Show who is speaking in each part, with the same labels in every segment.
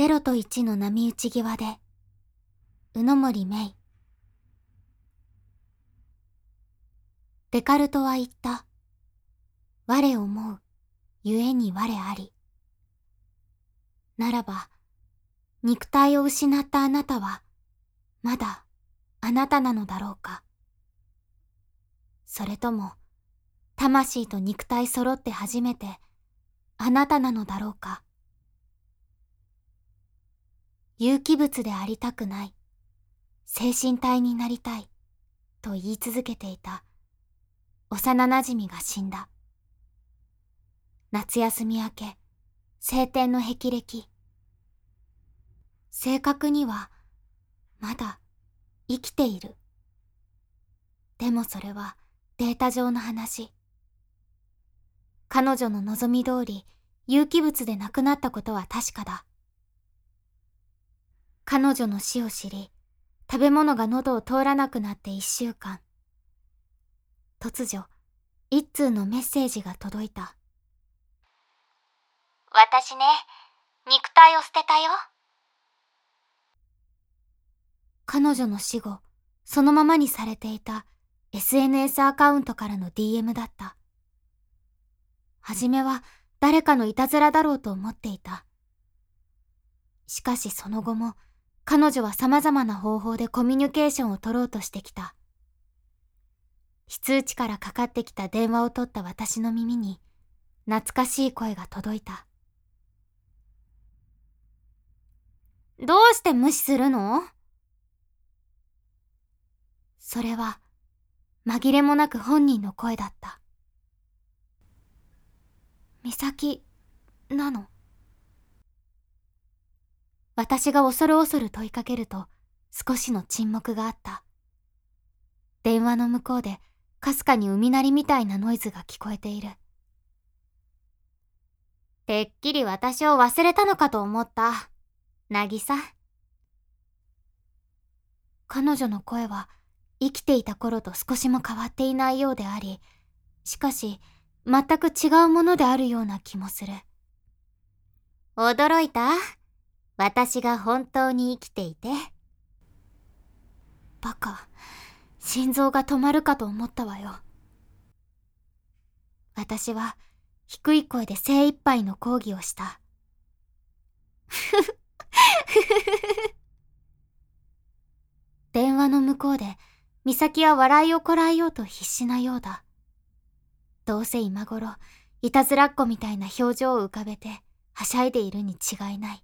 Speaker 1: 0と1の波打ち際で、宇野森芽デカルトは言った。我思う、ゆえに我あり。ならば、肉体を失ったあなたは、まだあなたなのだろうか。それとも、魂と肉体揃って初めて、あなたなのだろうか。有機物でありたくない、精神体になりたい、と言い続けていた、幼馴染が死んだ。夏休み明け、晴天の霹靂。正確には、まだ生きている。でもそれはデータ上の話。彼女の望み通り有機物で亡くなったことは確かだ。彼女の死を知り、食べ物が喉を通らなくなって一週間。突如、一通のメッセージが届いた。
Speaker 2: 私ね、肉体を捨てたよ。
Speaker 1: 彼女の死後、そのままにされていた SNS アカウントからの DM だった。はじめは誰かのいたずらだろうと思っていた。しかしその後も彼女は様々な方法でコミュニケーションを取ろうとしてきた。非通知からかかってきた電話を取った私の耳に懐かしい声が届いた。どうして無視するの？それは紛れもなく本人の声だった。美咲なの？私が恐る恐る問いかけると少しの沈黙があった。電話の向こうでかすかに海鳴りみたいなノイズが聞こえている。てっきり私を忘れたのかと思った。渚。彼女の声は生きていた頃と少しも変わっていないようであり、しかし全く違うものであるような気もする。
Speaker 2: 驚いた？私が本当に生きていて。
Speaker 1: バカ、心臓が止まるかと思ったわよ。私は低い声で精一杯の抗議をした。電話の向こうで美咲は笑いをこらえようと必死なようだ。どうせ今頃、いたずらっ子みたいな表情を浮かべて、はしゃいでいるに違いない。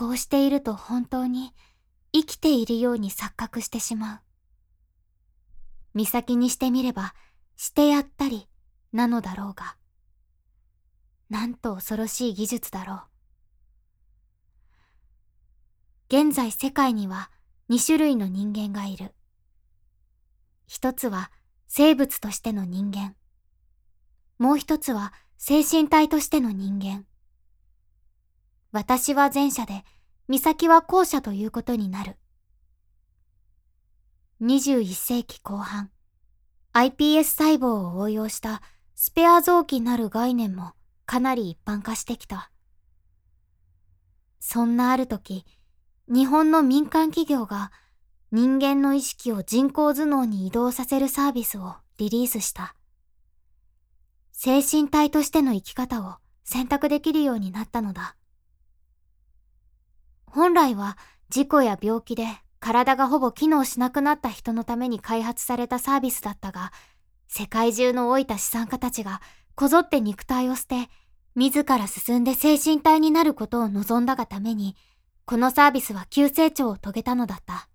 Speaker 1: こうしていると本当に生きているように錯覚してしまう。美咲にしてみれば、してやったり、なのだろうが。なんと恐ろしい技術だろう。現在世界には2種類の人間がいる。一つは生物としての人間。もう一つは精神体としての人間。私は前者で、美咲は後者ということになる。21世紀後半、iPS 細胞を応用したスペア臓器なる概念もかなり一般化してきた。そんなある時、日本の民間企業が人間の意識を人工頭脳に移動させるサービスをリリースした。精神体としての生き方を選択できるようになったのだ。本来は事故や病気で体がほぼ機能しなくなった人のために開発されたサービスだったが、世界中の老いた資産家たちがこぞって肉体を捨て、自ら進んで精神体になることを望んだがために、このサービスは急成長を遂げたのだった。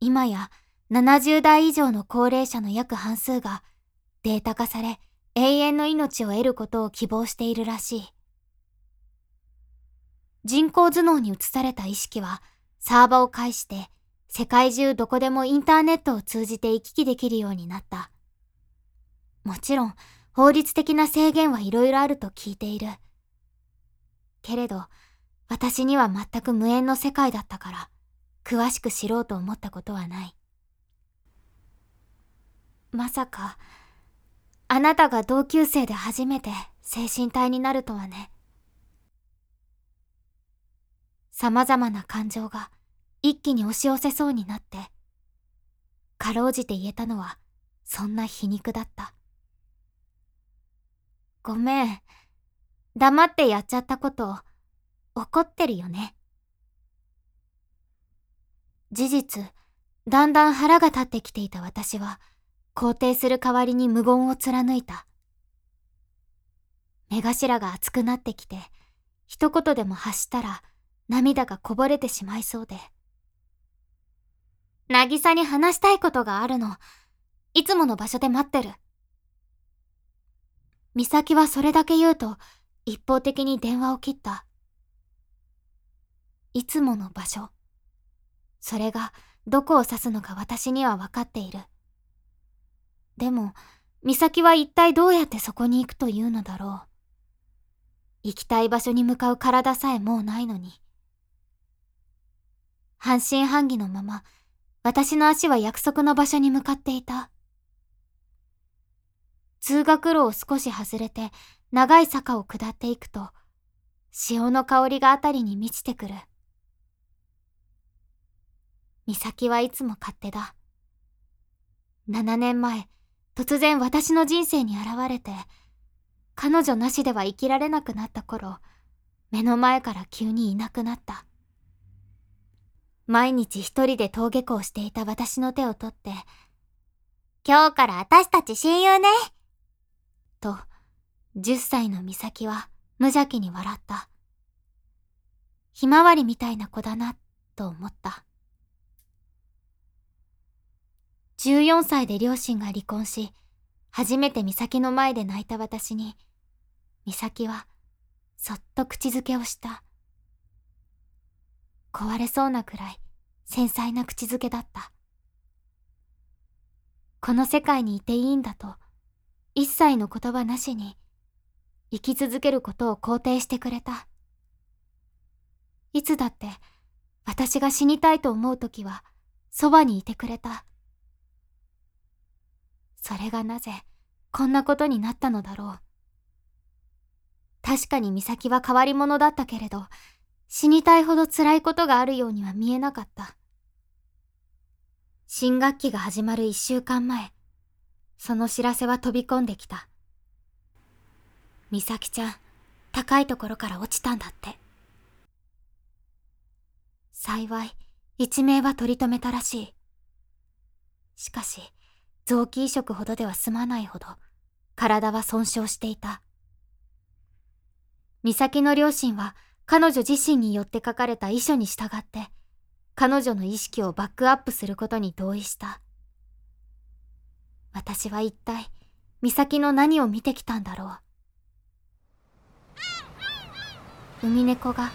Speaker 1: 今や70代以上の高齢者の約半数がデータ化され永遠の命を得ることを希望しているらしい。人工頭脳に移された意識はサーバを介して世界中どこでもインターネットを通じて行き来できるようになった。もちろん法律的な制限はいろいろあると聞いている。けれど、私には全く無縁の世界だったから、詳しく知ろうと思ったことはない。まさか、あなたが同級生で初めて精神体になるとはね。様々な感情が一気に押し寄せそうになって、かろうじて言えたのはそんな皮肉だった。ごめん。黙ってやっちゃったこと、怒ってるよね。事実、だんだん腹が立ってきていた私は、肯定する代わりに無言を貫いた。目頭が熱くなってきて、一言でも発したら涙がこぼれてしまいそうで。渚に話したいことがあるの。いつもの場所で待ってる。美咲はそれだけ言うと、一方的に電話を切った。いつもの場所。それがどこを指すのか私には分かっている。でも、美咲は一体どうやってそこに行くというのだろう。行きたい場所に向かう体さえもうないのに。半信半疑のまま、私の足は約束の場所に向かっていた。通学路を少し外れて長い坂を下っていくと、潮の香りがあたりに満ちてくる。美咲はいつも勝手だ。7年前、突然私の人生に現れて、彼女なしでは生きられなくなった頃、目の前から急にいなくなった。毎日一人で登下校していた私の手を取って、今日から私たち親友ねと、10歳の美咲は無邪気に笑った。ひまわりみたいな子だな、と思った。14歳で両親が離婚し、初めて美咲の前で泣いた私に、美咲はそっと口づけをした。壊れそうなくらい繊細な口づけだった。この世界にいていいんだと、一切の言葉なしに、生き続けることを肯定してくれた。いつだって私が死にたいと思う時はそばにいてくれた。それがなぜこんなことになったのだろう。確かに美咲は変わり者だったけれど、死にたいほど辛いことがあるようには見えなかった。新学期が始まる一週間前、その知らせは飛び込んできた。美咲ちゃん、高いところから落ちたんだって。幸い、一命は取り留めたらしい。しかし、臓器移植ほどでは済まないほど体は損傷していた。美咲の両親は彼女自身によって書かれた遺書に従って彼女の意識をバックアップすることに同意した。私は一体美咲の何を見てきたんだろう。海猫が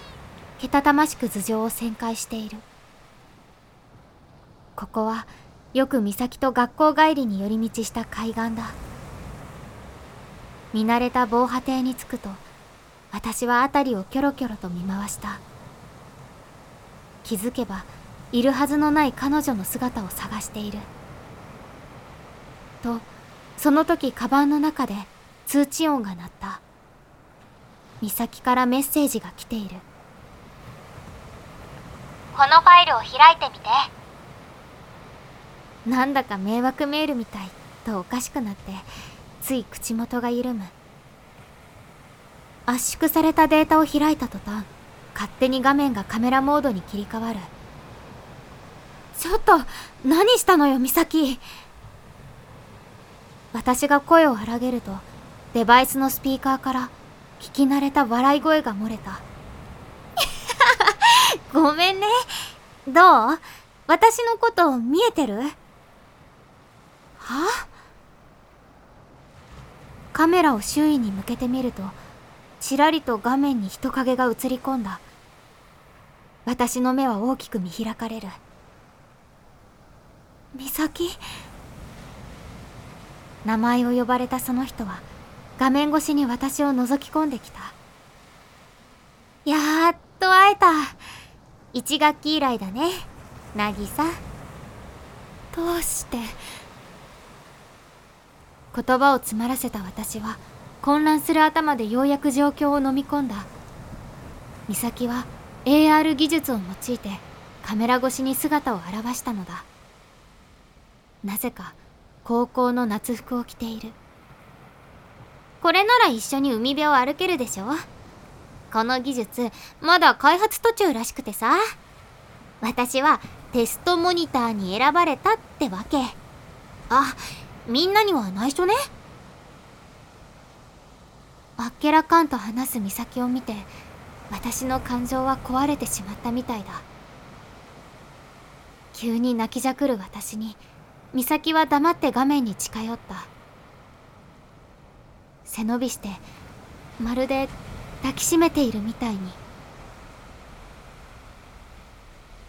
Speaker 1: けたたましく頭上を旋回している。ここはよく美咲と学校帰りに寄り道した海岸だ見慣れた防波堤に着くと私は辺りをキョロキョロと見回した。気づけばいるはずのない彼女の姿を探している。とその時カバンの中で通知音が鳴った。美咲からメッセージが来ている。
Speaker 2: このファイルを開いてみて。
Speaker 1: なんだか迷惑メールみたいとおかしくなってつい口元が緩む圧縮されたデータを開いた途端勝手に画面がカメラモードに切り替わる。ちょっと何したのよ美咲。私が声を荒げるとデバイスのスピーカーから聞き慣れた笑い声が漏れた。ごめんね。どう？私のこと見えてる？は？カメラを周囲に向けてみるとちらりと画面に人影が映り込んだ。私の目は大きく見開かれる。美咲？名前を呼ばれたその人は画面越しに私を覗き込んできた。やっと会えた。一学期以来だね渚どうして？言葉を詰まらせた私は混乱する頭でようやく状況を飲み込んだ。美咲は AR 技術を用いてカメラ越しに姿を現したのだ。なぜか高校の夏服を着ている。
Speaker 2: これなら一緒に海辺を歩けるでしょこの技術まだ開発途中らしくてさ。私はテストモニターに選ばれたってわけ。あみんなには内緒ね。
Speaker 1: あっけらかんと話す美咲を見て私の感情は壊れてしまったみたいだ。急に泣きじゃくる私に美咲は黙って画面に近寄った。背伸びしてまるで抱きしめているみたいに。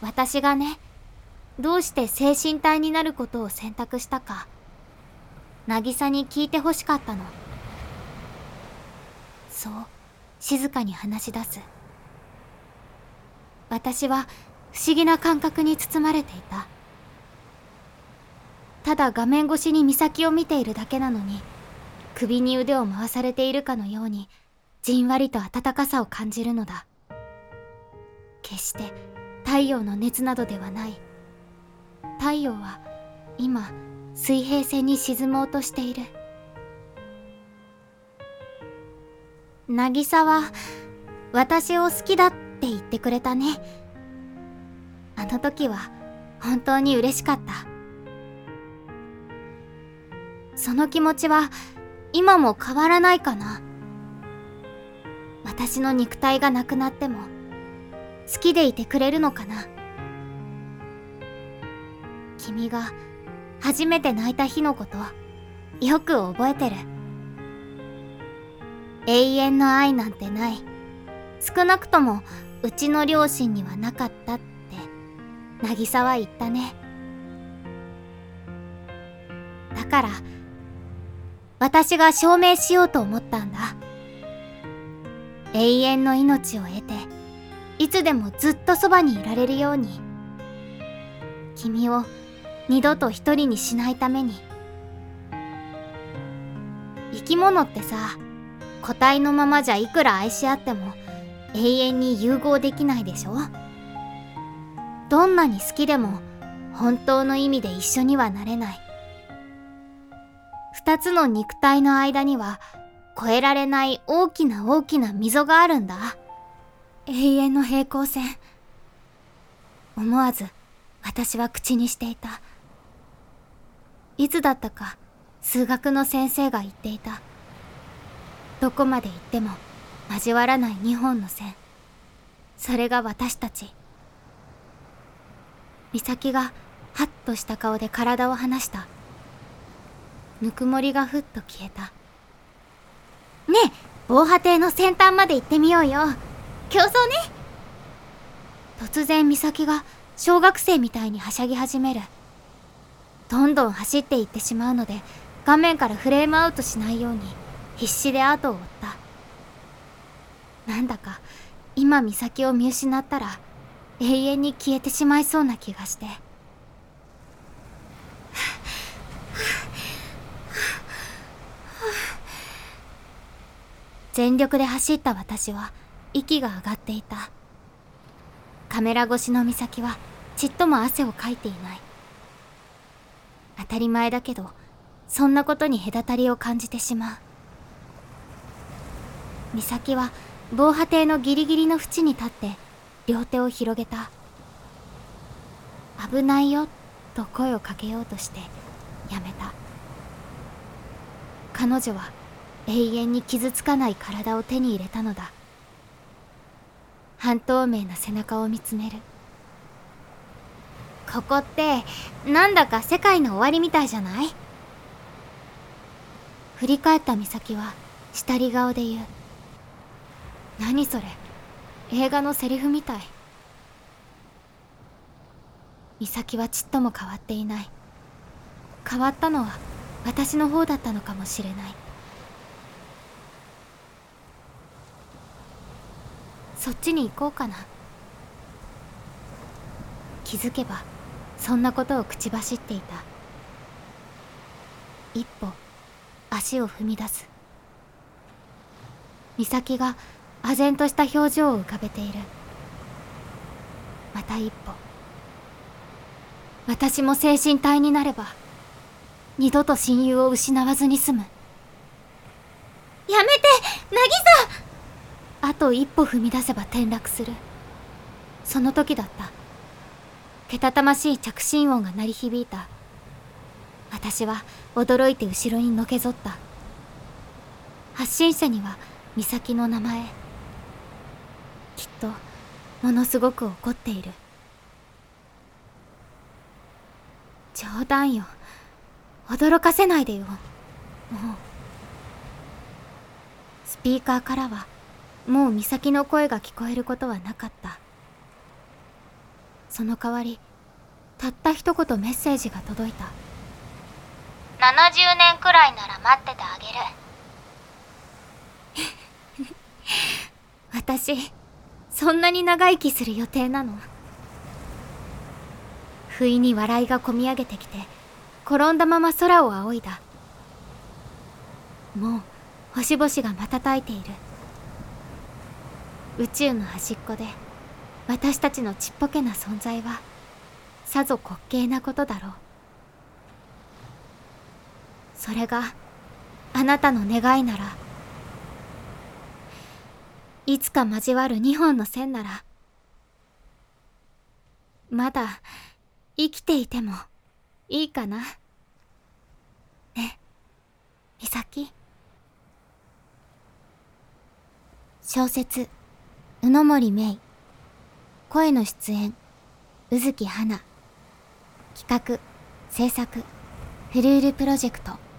Speaker 1: 私がねどうして精神体になることを選択したか渚に聞いてほしかったの。そう静かに話し出す。私は不思議な感覚に包まれていた。ただ画面越しに岬を見ているだけなのに首に腕を回されているかのようにじんわりと温かさを感じるのだ。決して太陽の熱などではない。太陽は今水平線に沈もうとしている。渚は私を好きだって言ってくれたね。あの時は本当に嬉しかった。その気持ちは今も変わらないかな。私の肉体がなくなっても好きでいてくれるのかな。君が初めて泣いた日のことよく覚えてる。永遠の愛なんてない。少なくともうちの両親にはなかったって。渚は言ったね。だから私が証明しようと思ったんだ。永遠の命を得ていつでもずっとそばにいられるように。君を二度と一人にしないために。生き物ってさ個体のままじゃいくら愛し合っても永遠に融合できないでしょ？どんなに好きでも本当の意味で一緒にはなれない。二つの肉体の間には越えられない大きな大きな溝があるんだ。永遠の平行線。思わず私は口にしていた。いつだったか数学の先生が言っていた。どこまで行っても交わらない2本の線。それが私たち。美咲がハッとした顔で体を離した。ぬくもりがふっと消えた。ねえ防波堤の先端まで行ってみようよ。競争ね。突然美咲が小学生みたいにはしゃぎ始める。どんどん走っていってしまうので画面からフレームアウトしないように。必死で後を追った。なんだか今美咲を見失ったら永遠に消えてしまいそうな気がして。全力で走った私は息が上がっていた。カメラ越しの美咲はちっとも汗をかいていない。当たり前だけどそんなことに隔たりを感じてしまう。美咲は防波堤のギリギリの縁に立って両手を広げた。危ないよと声をかけようとしてやめた。彼女は永遠に傷つかない体を手に入れたのだ。半透明な背中を見つめる。ここってなんだか世界の終わりみたいじゃない？振り返った美咲は下り顔で言う。何それ？映画のセリフみたい。美咲はちっとも変わっていない。変わったのは私の方だったのかもしれない。そっちに行こうかな。気づけばそんなことを口走っていた。一歩足を踏み出す。美咲が唖然とした表情を浮かべている。また一歩。私も精神体になれば二度と親友を失わずに済む。
Speaker 2: やめて渚
Speaker 1: あと一歩踏み出せば転落する。その時だった。けたたましい着信音が鳴り響いた。私は驚いて後ろにのけぞった。発信者には美咲の名前きっとものすごく怒っている。冗談よ。驚かせないでよ。もう。スピーカーからはもう美咲の声が聞こえることはなかった。その代わりたった一言メッセージが届いた。
Speaker 2: 70年くらいなら待っててあ
Speaker 1: げる。私そんなに長生きする予定なの？不意に笑いがこみ上げてきて転んだまま空を仰いだ。もう星々が瞬いている。宇宙の端っこで私たちのちっぽけな存在はさぞ滑稽なことだろう。それがあなたの願いならいつか交わる2本の線ならまだ生きていてもいいかな。ね美咲。小説宇野森芽衣声の出演宇月花。企画制作フルールプロジェクト。